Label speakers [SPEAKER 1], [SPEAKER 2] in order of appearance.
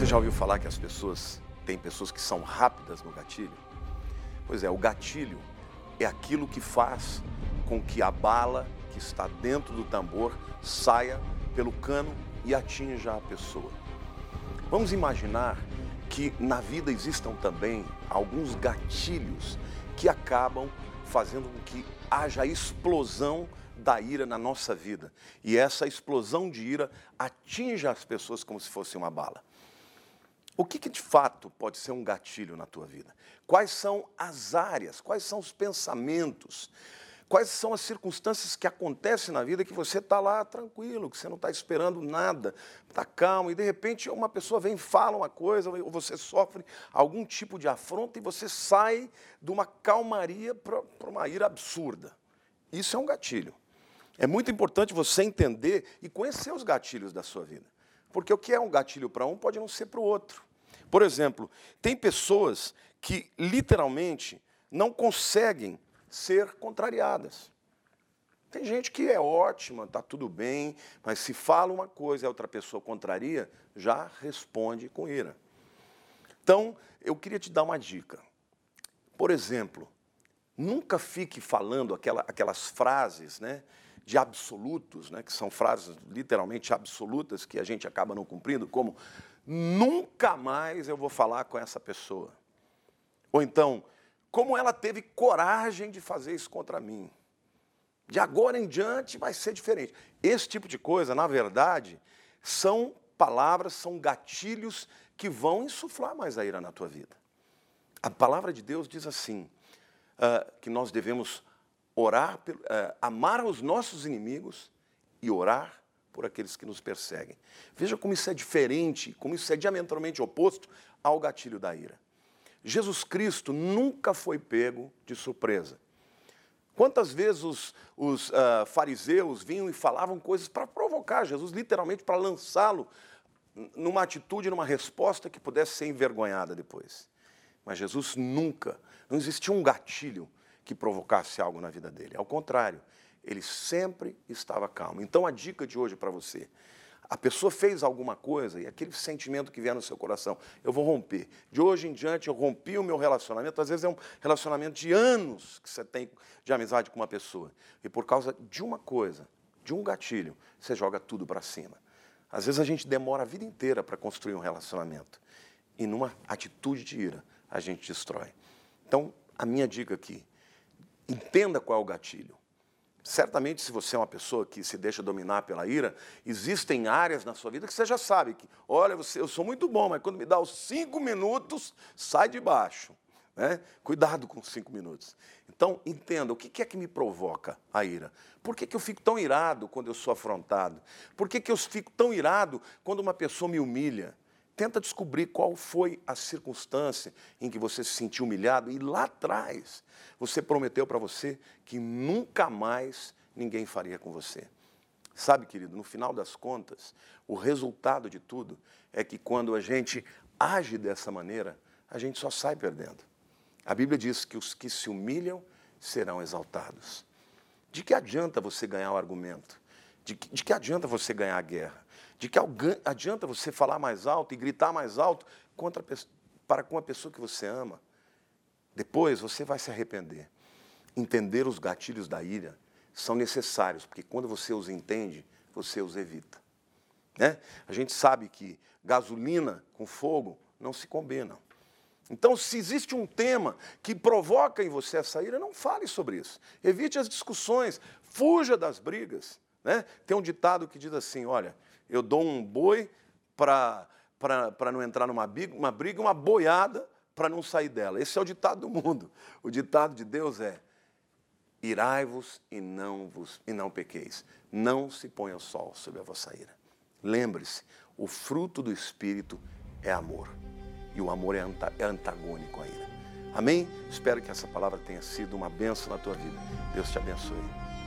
[SPEAKER 1] Você já ouviu falar que as pessoas, tem pessoas que são rápidas no gatilho? Pois é, o gatilho é aquilo que faz com que a bala que está dentro do tambor saia pelo cano e atinja a pessoa. Vamos imaginar que na vida existam também alguns gatilhos que acabam fazendo com que haja explosão da ira na nossa vida. E essa explosão de ira atinja as pessoas como se fosse uma bala. O que, que, de fato pode ser um gatilho na tua vida? Quais são as áreas, quais são os pensamentos, quais são as circunstâncias que acontecem na vida que você está lá tranquilo, que você não está esperando nada, está calmo, e de repente uma pessoa vem e fala uma coisa, ou você sofre algum tipo de afronta e você sai de uma calmaria para uma ira absurda. Isso é um gatilho. É muito importante você entender e conhecer os gatilhos da sua vida. Porque o que é um gatilho para um pode não ser para o outro. Por exemplo, tem pessoas que literalmente não conseguem ser contrariadas. Tem gente que é ótima, está tudo bem, mas se fala uma coisa e a outra pessoa contraria, já responde com ira. Então, eu queria te dar uma dica. Por exemplo, nunca fique falando aquela, aquelas frases, né? De absolutos, né, que são frases literalmente absolutas que a gente acaba não cumprindo, como nunca mais eu vou falar com essa pessoa. Ou então, como ela teve coragem de fazer isso contra mim. De agora em diante vai ser diferente. Esse tipo de coisa, na verdade, são palavras, são gatilhos que vão insuflar mais a ira na tua vida. A palavra de Deus diz assim, uh, que nós devemos orar, uh, amar os nossos inimigos e orar por aqueles que nos perseguem. Veja como isso é diferente, como isso é diametralmente oposto ao gatilho da ira. Jesus Cristo nunca foi pego de surpresa. Quantas vezes os, os uh, fariseus vinham e falavam coisas para provocar Jesus, literalmente para lançá-lo numa atitude, numa resposta que pudesse ser envergonhada depois. Mas Jesus nunca, não existia um gatilho que provocasse algo na vida dele. Ao contrário, ele sempre estava calmo. Então a dica de hoje para você: a pessoa fez alguma coisa e aquele sentimento que vier no seu coração, eu vou romper. De hoje em diante eu rompi o meu relacionamento. Às vezes é um relacionamento de anos que você tem de amizade com uma pessoa. E por causa de uma coisa, de um gatilho, você joga tudo para cima. Às vezes a gente demora a vida inteira para construir um relacionamento. E numa atitude de ira, a gente destrói. Então, a minha dica aqui, Entenda qual é o gatilho. Certamente, se você é uma pessoa que se deixa dominar pela ira, existem áreas na sua vida que você já sabe que, olha, você, eu sou muito bom, mas quando me dá os cinco minutos, sai de baixo. Né? Cuidado com os cinco minutos. Então, entenda, o que é que me provoca a ira? Por que, que eu fico tão irado quando eu sou afrontado? Por que, que eu fico tão irado quando uma pessoa me humilha? Tenta descobrir qual foi a circunstância em que você se sentiu humilhado e lá atrás você prometeu para você que nunca mais ninguém faria com você. Sabe, querido, no final das contas, o resultado de tudo é que quando a gente age dessa maneira, a gente só sai perdendo. A Bíblia diz que os que se humilham serão exaltados. De que adianta você ganhar o argumento? De que, de que adianta você ganhar a guerra? De que adianta você falar mais alto e gritar mais alto contra, para com a pessoa que você ama. Depois você vai se arrepender. Entender os gatilhos da ira são necessários, porque quando você os entende, você os evita. Né? A gente sabe que gasolina com fogo não se combinam. Então, se existe um tema que provoca em você essa ira, não fale sobre isso. Evite as discussões, fuja das brigas. Né? Tem um ditado que diz assim: olha, eu dou um boi para não entrar numa briga, uma briga, uma boiada para não sair dela. Esse é o ditado do mundo. O ditado de Deus é: irai-vos e não vos e não pequeis. Não se ponha o sol sobre a vossa ira. Lembre-se, o fruto do espírito é amor. E o amor é, é antagônico à ira. Amém? Espero que essa palavra tenha sido uma benção na tua vida. Deus te abençoe.